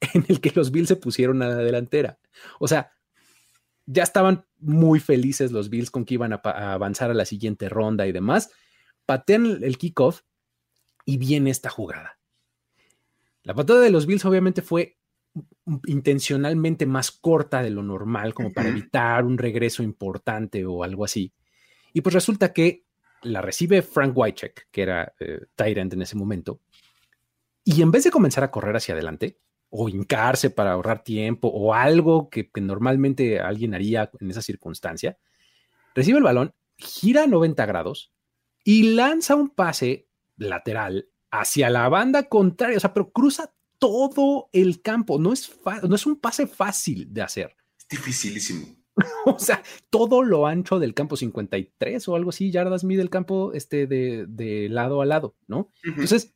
en el que los Bills se pusieron a la delantera. O sea, ya estaban muy felices los Bills con que iban a, avanzar a la siguiente ronda y demás. Patean el kickoff y viene esta jugada. La patada de los Bills obviamente fue intencionalmente más corta de lo normal, como para evitar un regreso importante o algo así. Y pues resulta que la recibe Frank Wycheck, que era eh, Tyrant en ese momento, y en vez de comenzar a correr hacia adelante, o hincarse para ahorrar tiempo, o algo que, normalmente alguien haría en esa circunstancia, recibe el balón, gira 90 grados y lanza un pase lateral hacia la banda contraria, o sea, pero cruza todo el campo. No es, no es un pase fácil de hacer. Es dificilísimo. o sea, todo lo ancho del campo 53 o algo así, yardas mide el campo este, de, lado a lado, ¿no? Entonces,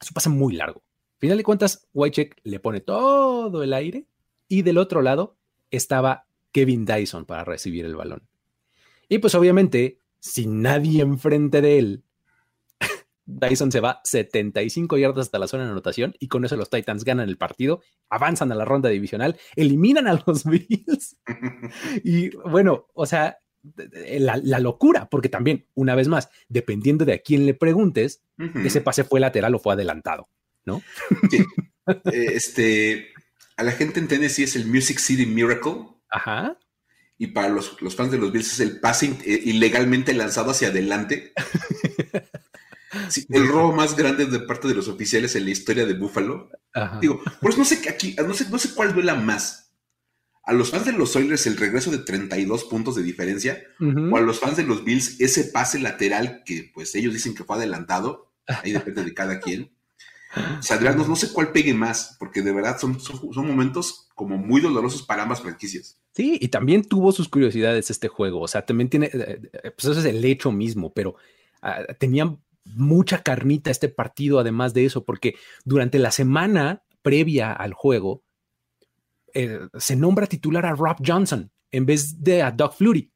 eso pasa muy largo. Final de cuentas, Whitecheck le pone todo el aire y del otro lado estaba Kevin Dyson para recibir el balón. Y pues obviamente, sin nadie enfrente de él, Dyson se va 75 yardas hasta la zona de anotación y con eso los Titans ganan el partido, avanzan a la ronda divisional, eliminan a los Bills. y bueno, o sea, la, locura, porque también, una vez más, dependiendo de a quién le preguntes, ese pase fue lateral o fue adelantado, ¿no? Sí. Eh, este, a la gente en Tennessee es el Music City Miracle. Ajá. Y para los, fans de los Bills es el pase eh, ilegalmente lanzado hacia adelante. el robo más grande de parte de los oficiales en la historia de Buffalo. Digo, pues no sé aquí, no sé, no sé cuál duela más. A los fans de los Oilers el regreso de 32 puntos de diferencia, o a los fans de los Bills ese pase lateral que pues ellos dicen que fue adelantado, ahí depende de cada quien. O sea, no, sé cuál pegue más, porque de verdad son, son, momentos como muy dolorosos para ambas franquicias. Sí, y también tuvo sus curiosidades este juego, o sea, también tiene, eh, eh, pues eso es el hecho mismo, pero ah, tenían mucha carnita este partido, además de eso, porque durante la semana previa al juego eh, se nombra titular a Rob Johnson en vez de a Doug Flurry.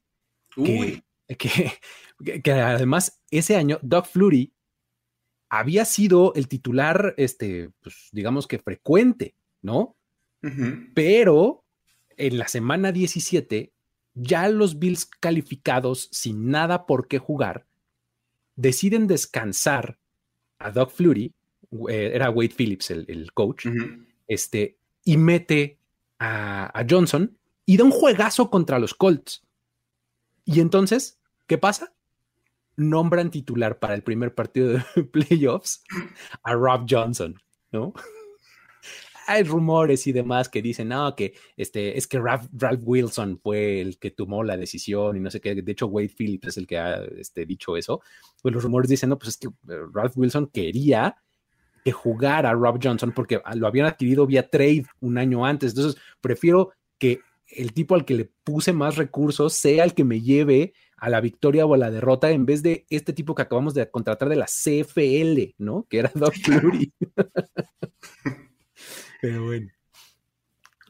Que, que, además ese año Doug Flurry había sido el titular, este, pues, digamos que frecuente, ¿no? Pero en la semana 17, ya los Bills calificados sin nada por qué jugar, deciden descansar a Doug Flurry, eh, era Wade Phillips el, coach, este, y mete a, Johnson y da un juegazo contra los Colts. Y entonces, ¿qué pasa? Nombran titular para el primer partido de playoffs a Rob Johnson, ¿no? Hay rumores y demás que dicen, no, que este, es que Ralph, Wilson fue el que tomó la decisión y no sé qué. De hecho, Wade Phillips es el que ha este, dicho eso. Pues los rumores dicen, no, pues es que eh, Ralph Wilson quería que jugara a Rob Johnson porque lo habían adquirido vía trade un año antes. Entonces, prefiero que el tipo al que le puse más recursos sea el que me lleve a la victoria o a la derrota en vez de este tipo que acabamos de contratar de la CFL, ¿no? Que era Doug Flurry. Pero bueno.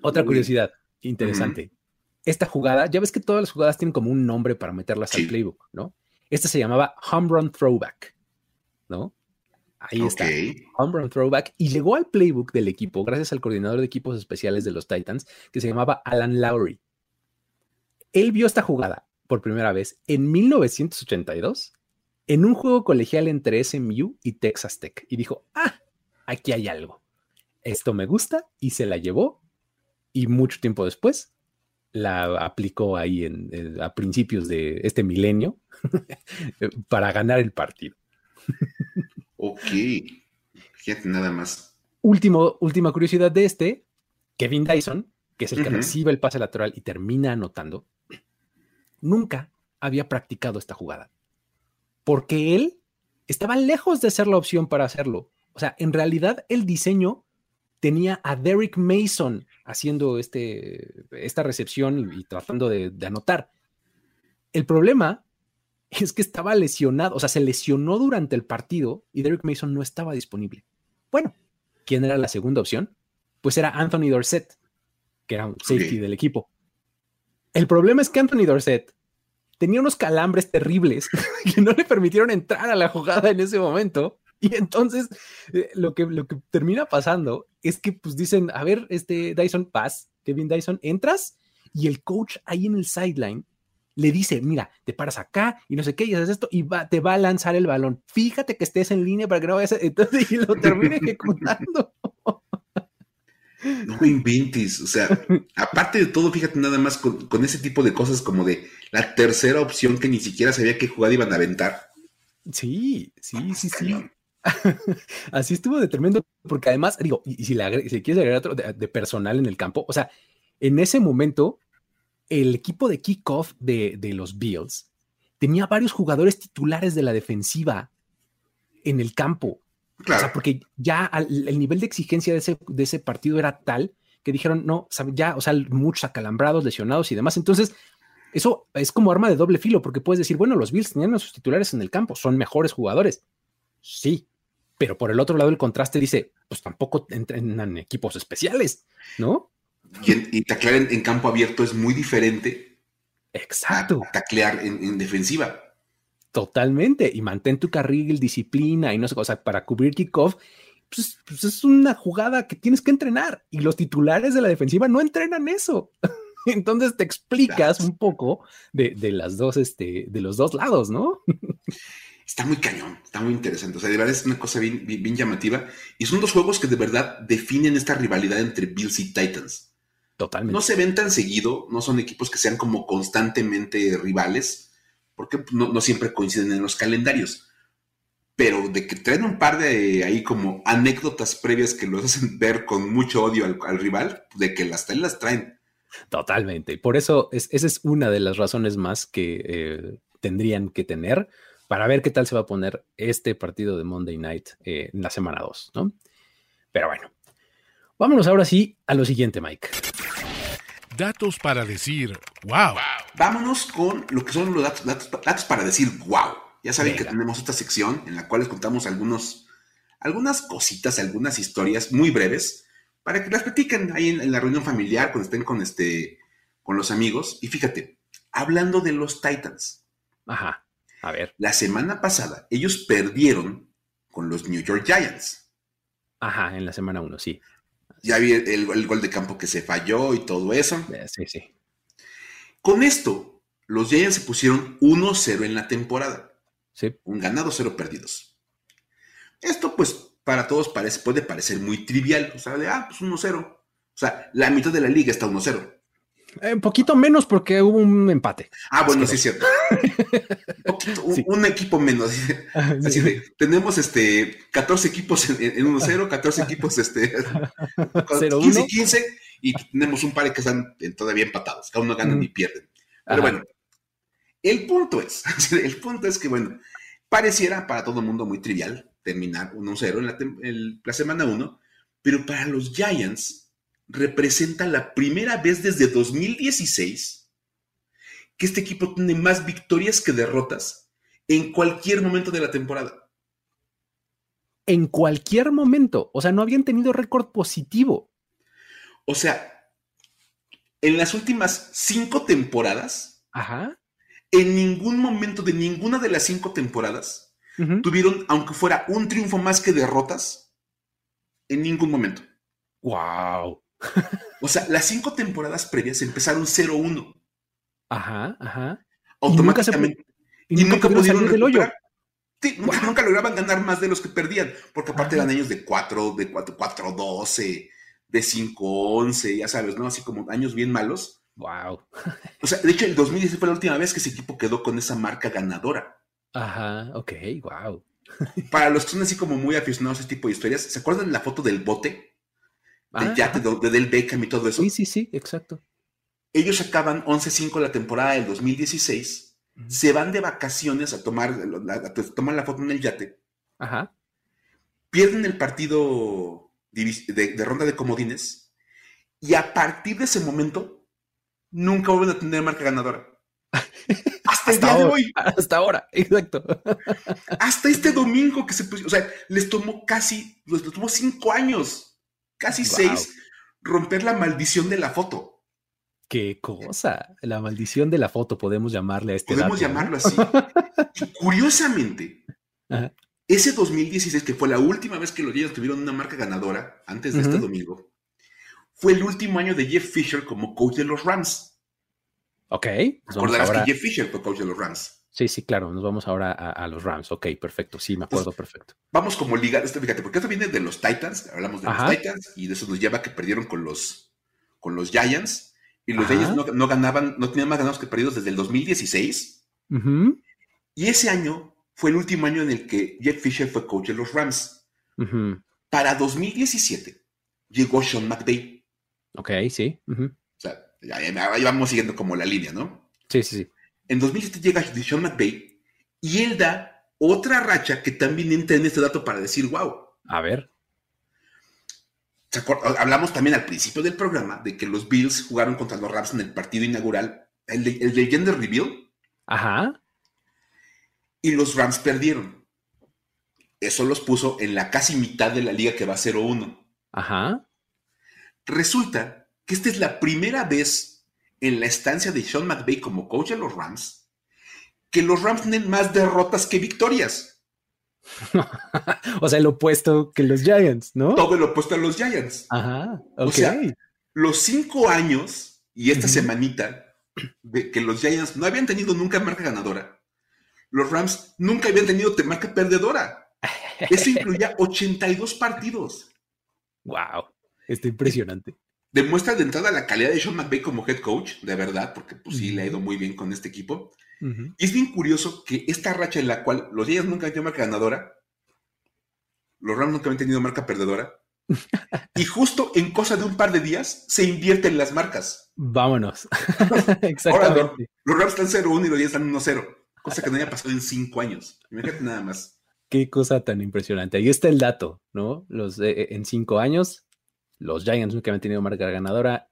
Otra curiosidad interesante. Esta jugada, ya ves que todas las jugadas tienen como un nombre para meterlas al playbook, ¿no? Esta se llamaba Home Run Throwback, ¿no? Ahí está. Home Run Throwback. Y llegó al playbook del equipo gracias al coordinador de equipos especiales de los Titans, que se llamaba Alan Lowry. Él vio esta jugada por primera vez en 1982 en un juego colegial entre SMU y Texas Tech y dijo, ah, aquí hay algo esto me gusta y se la llevó y mucho tiempo después la aplicó ahí en, a principios de este milenio para ganar el partido. ok, fíjate nada más. Último, última curiosidad de este, Kevin Dyson, que es el que recibe el pase lateral y termina anotando, nunca había practicado esta jugada, porque él estaba lejos de ser la opción para hacerlo. O sea, en realidad el diseño tenía a Derek Mason haciendo este, esta recepción y, tratando de, anotar. El problema es que estaba lesionado, o sea, se lesionó durante el partido y Derek Mason no estaba disponible. Bueno, ¿quién era la segunda opción? Pues era Anthony Dorset, que era un safety del equipo. El problema es que Anthony Dorset tenía unos calambres terribles que no le permitieron entrar a la jugada en ese momento. Y entonces eh, lo, que, lo que termina pasando es que pues dicen, a ver, este Dyson, paz, Kevin Dyson, entras y el coach ahí en el sideline le dice, mira, te paras acá y no sé qué, y haces esto, y va, te va a lanzar el balón. Fíjate que estés en línea para que no vayas a... Entonces, y lo termina ejecutando. No inventes, o sea, aparte de todo, fíjate nada más con, ese tipo de cosas como de la tercera opción que ni siquiera sabía qué jugada iban a aventar. Sí, sí, sí, sí. Así estuvo de tremendo, porque además, digo, y, si, le si quieres agregar otro de, personal en el campo, o sea, en ese momento, el equipo de kickoff de, de los Bills tenía varios jugadores titulares de la defensiva en el campo. O sea, porque ya el nivel de exigencia de ese, de ese partido era tal que dijeron, no, ya, o sea, muchos acalambrados, lesionados y demás. Entonces, eso es como arma de doble filo, porque puedes decir, bueno, los Bills tenían a sus titulares en el campo, son mejores jugadores. Sí, pero por el otro lado el contraste dice, pues tampoco entrenan equipos especiales, ¿no? Y, taclear en, campo abierto es muy diferente. Exacto. A, taclear en defensiva. Totalmente. Y mantén tu carril, disciplina y no sé, o sea, para cubrir kickoff, pues, pues, es una jugada que tienes que entrenar. Y los titulares de la defensiva no entrenan eso. Entonces te explicas un poco de, las dos, este, de los dos lados, ¿no? Está muy cañón, está muy interesante. O sea, de verdad es una cosa bien, bien, llamativa. Y son dos juegos que de verdad definen esta rivalidad entre Bills y Titans. Totalmente. No se ven tan seguido, no son equipos que sean como constantemente rivales porque pues, no, siempre coinciden en los calendarios. Pero de que traen un par de ahí como anécdotas previas que los hacen ver con mucho odio al, rival, de que las traen, las traen. Totalmente. Por eso esa es una de las razones más que eh, tendrían que tener para ver qué tal se va a poner este partido de Monday Night eh, en la semana 2, ¿no? Pero bueno, vámonos ahora sí a lo siguiente, Mike. Datos para decir wow. Vámonos con lo que son los datos, para decir wow. Ya saben que tenemos esta sección en la cual les contamos algunos, algunas cositas, algunas historias muy breves para que las platiquen ahí en, la reunión familiar cuando estén con, este, con los amigos. Y fíjate, hablando de los Titans. Ajá. A ver. La semana pasada ellos perdieron con los New York Giants. Ajá, en la semana 1, sí. Ya vi el, gol de campo que se falló y todo eso. Sí, sí. Con esto, los Giants se pusieron 1-0 en la temporada. Sí. Un ganado, cero perdidos. Esto, pues, para todos parece, puede parecer muy trivial. O sea, de, ah, pues 1-0. O sea, la mitad de la liga está 1-0. Un poquito menos porque hubo un empate. Ah, bueno, sí, es cierto. un, equipo menos. Así de, tenemos este 14 equipos en, 1-0, 14 equipos este 15 15 y tenemos un par que están todavía empatados, que aún no ganan ni pierden. Pero bueno, el punto es, el punto es que bueno, pareciera para todo el mundo muy trivial terminar 1-0 en la, en la semana 1, pero para los Giants representa la primera vez desde 2016 que este equipo tiene más victorias que derrotas en cualquier momento de la temporada. En cualquier momento. O sea, no habían tenido récord positivo. O sea, en las últimas cinco temporadas, Ajá. en ningún momento de ninguna de las cinco temporadas tuvieron, aunque fuera un triunfo más que derrotas, en ningún momento. ¡Wow! O sea, las cinco temporadas previas empezaron 0-1. Ajá, ajá. Automáticamente. Y nunca, pudieron del hoyo. Sí, nunca, lograban ganar más de los que perdían, porque aparte eran años de 4, de 4, 4, 12, de 5, 11, ya sabes, ¿no? Así como años bien malos. Wow. o sea, de hecho, el 2010 fue la última vez que ese equipo quedó con esa marca ganadora. Ajá, ok, wow. Para los que son así como muy aficionados a este tipo de historias, ¿se acuerdan de la foto del bote? Del ah, yate de, Del Beckham y todo eso. Sí, sí, sí, exacto. Ellos acaban 11-5 la temporada del 2016, se van de vacaciones a tomar, la, la foto en el yate. Ajá. Pierden el partido de, ronda de comodines y a partir de ese momento nunca vuelven a tener marca ganadora. Hasta el día de hoy. Hasta ahora, exacto. Hasta este domingo que se puso, o sea, les tomó casi, les tomó cinco años, casi seis, romper la maldición de la foto. Qué cosa, la maldición de la foto, podemos llamarle a este. Podemos llamarlo así. curiosamente, ese 2016, que fue la última vez que los Giants tuvieron una marca ganadora, antes de este domingo, fue el último año de Jeff Fisher como coach de los Rams. Ok. Recordarás que Jeff Fisher fue coach de los Rams. Sí, sí, claro. Nos vamos ahora a, los Rams. Ok, perfecto. Sí, me acuerdo perfecto. Vamos como liga, esto, fíjate, porque esto viene de los Titans. Hablamos de los Titans y de eso nos lleva que perdieron con los, con los Giants. Y los Giants no, ganaban, no tenían más ganados que perdidos desde el 2016. Y ese año fue el último año en el que Jeff Fisher fue coach de los Rams. Para 2017 llegó Sean McVay. Ok, sí. O sea, ya, vamos siguiendo como la línea, ¿no? Sí, sí, sí. En 2007 llega Sean McVay y él da otra racha que también entra en este dato para decir, wow. A ver. Hablamos también al principio del programa de que los Bills jugaron contra los Rams en el partido inaugural, el de, el de Gender Reveal. Ajá. Y los Rams perdieron. Eso los puso en la casi mitad de la liga que va a 0-1. Ajá. Resulta que esta es la primera vez en la estancia de Sean McVay como coach de los Rams que los Rams tienen más derrotas que victorias. o sea, el opuesto que los Giants, ¿no? Todo el opuesto a los Giants. Ajá. O sea, los cinco años y esta semanita de que los Giants no habían tenido nunca marca ganadora, los Rams nunca habían tenido marca perdedora. Eso incluía 82 partidos. Wow. Está impresionante. Demuestra de entrada la calidad de Sean McVay como head coach, de verdad, porque pues sí, le ha ido muy bien con este equipo. Y es bien curioso que esta racha en la cual los Giants nunca han tenido marca ganadora, los Rams nunca han tenido marca perdedora, y justo en cosa de un par de días se invierten las marcas. Vámonos. Exactamente. los Rams están 0-1 y los Giants están 1-0, cosa que no haya pasado en cinco años. Imagínate nada más. Qué cosa tan impresionante. Ahí está el dato, ¿no? Los en cinco años, los Giants nunca habían tenido marca ganadora,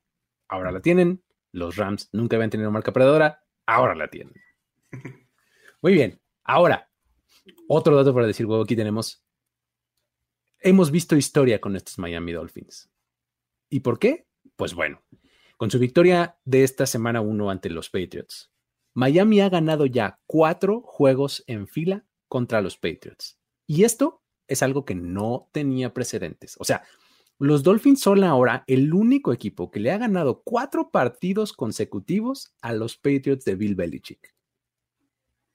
ahora la tienen. Los Rams nunca habían tenido marca perdedora, ahora la tienen. Muy bien. Ahora, otro dato para decir, huevo, aquí tenemos. Hemos visto historia con estos Miami Dolphins. ¿Y por qué? Pues bueno, con su victoria de esta semana 1 ante los Patriots, Miami ha ganado ya cuatro juegos en fila contra los Patriots. Y esto es algo que no tenía precedentes. O sea, los Dolphins son ahora el único equipo que le ha ganado cuatro partidos consecutivos a los Patriots de Bill Belichick.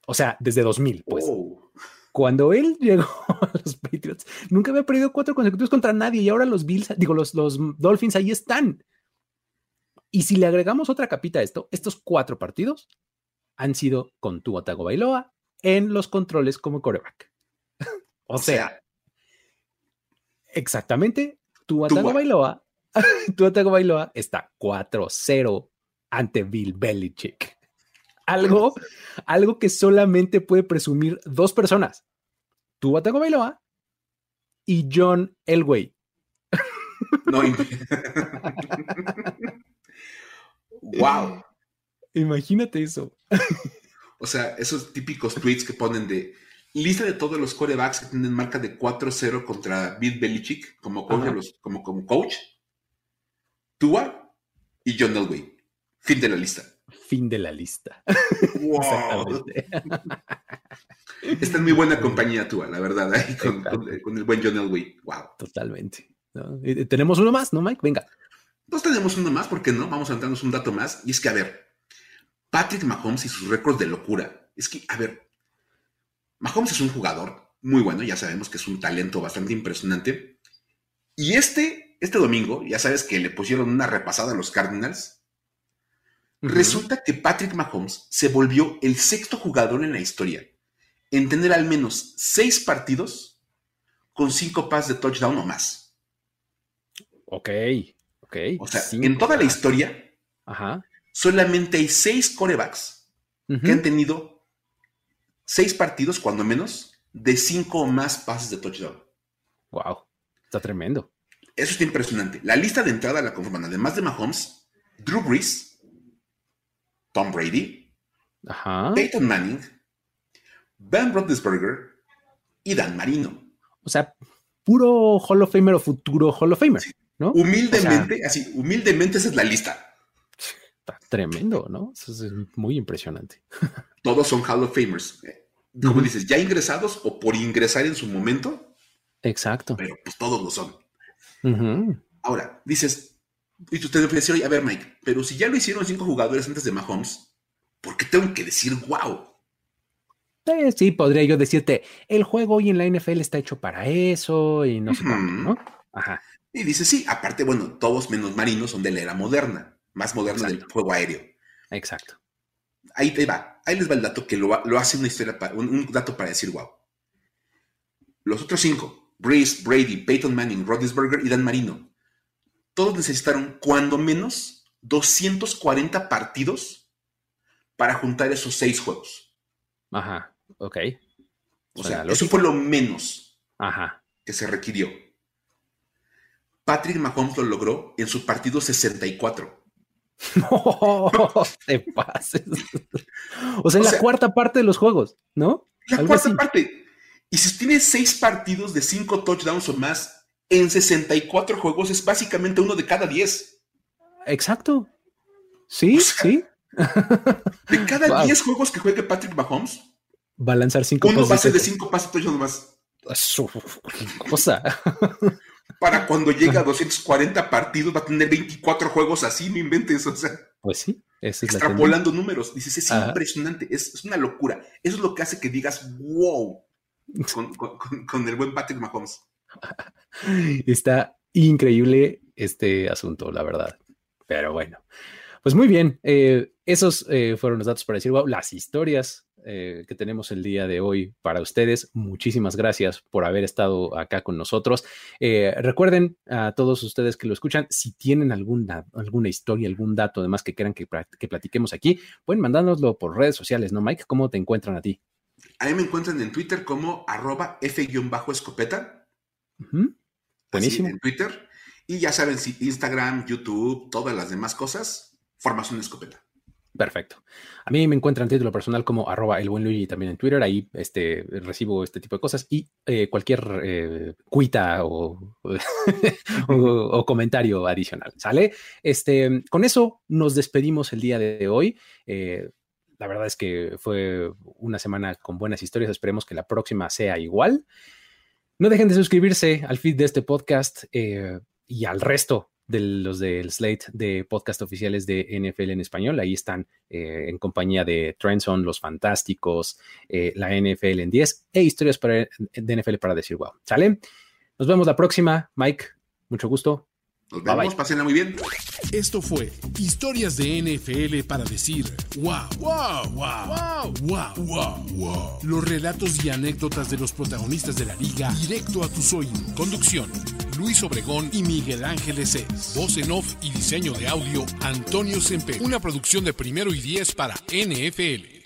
O sea, desde 2000, pues. Oh. Cuando él llegó a los Patriots, nunca había perdido cuatro consecutivos contra nadie y ahora los Bills, digo, los, los Dolphins ahí están. Y si le agregamos otra capita a esto, estos cuatro partidos han sido con Tua Bailoa en los controles como coreback. o sea, exactamente, Tua Bailoa, Tua Bailoa está 4-0 ante Bill Belichick algo, algo que solamente puede presumir dos personas. Tú, Batago Bailoa y John Elway. No. wow. Imagínate eso. o sea, esos típicos tweets que ponen de lista de todos los corebacks que tienen marca de 4-0 contra Bill Belichick como coach, como, como coach. Tua y John Elway. Fin de la lista fin de la lista. Wow. Está en muy buena compañía tú, la verdad, con, el buen John Elway. Wow. Totalmente. Tenemos uno más, ¿no, Mike? Venga. Nos tenemos uno más, ¿por qué no? Vamos a entrarnos un dato más. Y es que, a ver, Patrick Mahomes y sus récords de locura. Es que, a ver, Mahomes es un jugador muy bueno, ya sabemos que es un talento bastante impresionante. Y este, este domingo, ya sabes que le pusieron una repasada a los Cardinals Resulta que Patrick Mahomes se volvió el sexto jugador en la historia en tener al menos seis partidos con cinco pases de touchdown o más. Ok, ok. O sea, en toda la historia, solamente hay seis corebacks que han tenido seis partidos, cuando menos, de cinco o más pases de touchdown. Wow, está tremendo. Eso está impresionante. La lista de entrada la conforman, además de Mahomes, Drew Brees, Tom Brady, Peyton Manning, Ben Roethlisberger y Dan Marino. O sea, puro Hall of Famer o futuro Hall of Famer, ¿no? Humildemente, así, humildemente esa es la lista. Está tremendo, ¿no? Eso es muy impresionante. Todos son Hall of Famers. Como dices, ya ingresados o por ingresar en su momento. Exacto. Pero pues todos lo son. Ahora, dices, y tú te decir, a ver, Mike, pero si ya lo hicieron cinco jugadores antes de Mahomes, ¿por qué tengo que decir wow? Eh, sí, podría yo decirte, el juego hoy en la NFL está hecho para eso y no sé ¿no? Ajá. Y dice, sí, aparte, bueno, todos menos marinos son de la era moderna, más moderna del juego aéreo. Exacto. Ahí te va, ahí les va el dato que lo, hace una historia, un, dato para decir wow. Los otros cinco, Breeze, Brady, Peyton Manning, Rodisberger y Dan Marino, todos necesitaron cuando menos 240 partidos para juntar esos seis juegos. Ajá. Ok. O, sea, eso fue lo menos que se requirió. Patrick Mahomes lo logró en su partido 64. No, te pases. O sea, en la cuarta parte de los juegos, ¿no? La cuarta parte. Y si tiene seis partidos de cinco touchdowns o más en 64 juegos, es básicamente uno de cada diez. Exacto. Sí, sí. De cada diez juegos que juegue Patrick Mahomes, va a lanzar cinco Uno pases. de cinco pases tuyos nomás. cosa. Para cuando llegue a 240 partidos va a tener 24 juegos así, no inventes, o sea. Pues sí, es extrapolando números. Dices, es impresionante, es, una locura. Eso es lo que hace que digas, wow, con, el buen Patrick Mahomes. Está increíble este asunto, la verdad. Pero bueno, pues muy bien. Eh, esos eh, fueron los datos para decir, wow, las historias eh, que tenemos el día de hoy para ustedes. Muchísimas gracias por haber estado acá con nosotros. Eh, recuerden a todos ustedes que lo escuchan, si tienen alguna, alguna historia, algún dato además que quieran que, platiquemos aquí, pueden mandárnoslo por redes sociales, ¿no, Mike? ¿Cómo te encuentran a ti? A mí me encuentran en Twitter como arroba F-escopeta. Buenísimo. en Twitter. Y ya saben, si Instagram, YouTube, todas las demás cosas, formación escopeta. Perfecto. A mí me encuentran título personal como arroba el buen Luigi también en Twitter. Ahí este, recibo este tipo de cosas y eh, cualquier eh, cuita o, comentario adicional. ¿Sale? Este, con eso nos despedimos el día de hoy. Eh, la verdad es que fue una semana con buenas historias. Esperemos que la próxima sea igual. No dejen de suscribirse al feed de este podcast y al resto de los del slate de podcast oficiales de NFL en español. Ahí están eh, en compañía de Trenson, Los Fantásticos, eh, la NFL en 10 e historias para, de NFL para decir wow. ¿Sale? Nos vemos la próxima. Mike, mucho gusto. Nos vemos, pásenla muy bien. Esto fue Historias de NFL para decir wow, wow, wow, wow, wow, wow, Los relatos y anécdotas de los protagonistas de la liga directo a tus oídos. Conducción. Luis Obregón y Miguel Ángeles Es. Voz en off y diseño de audio, Antonio Sempe. Una producción de primero y diez para NFL.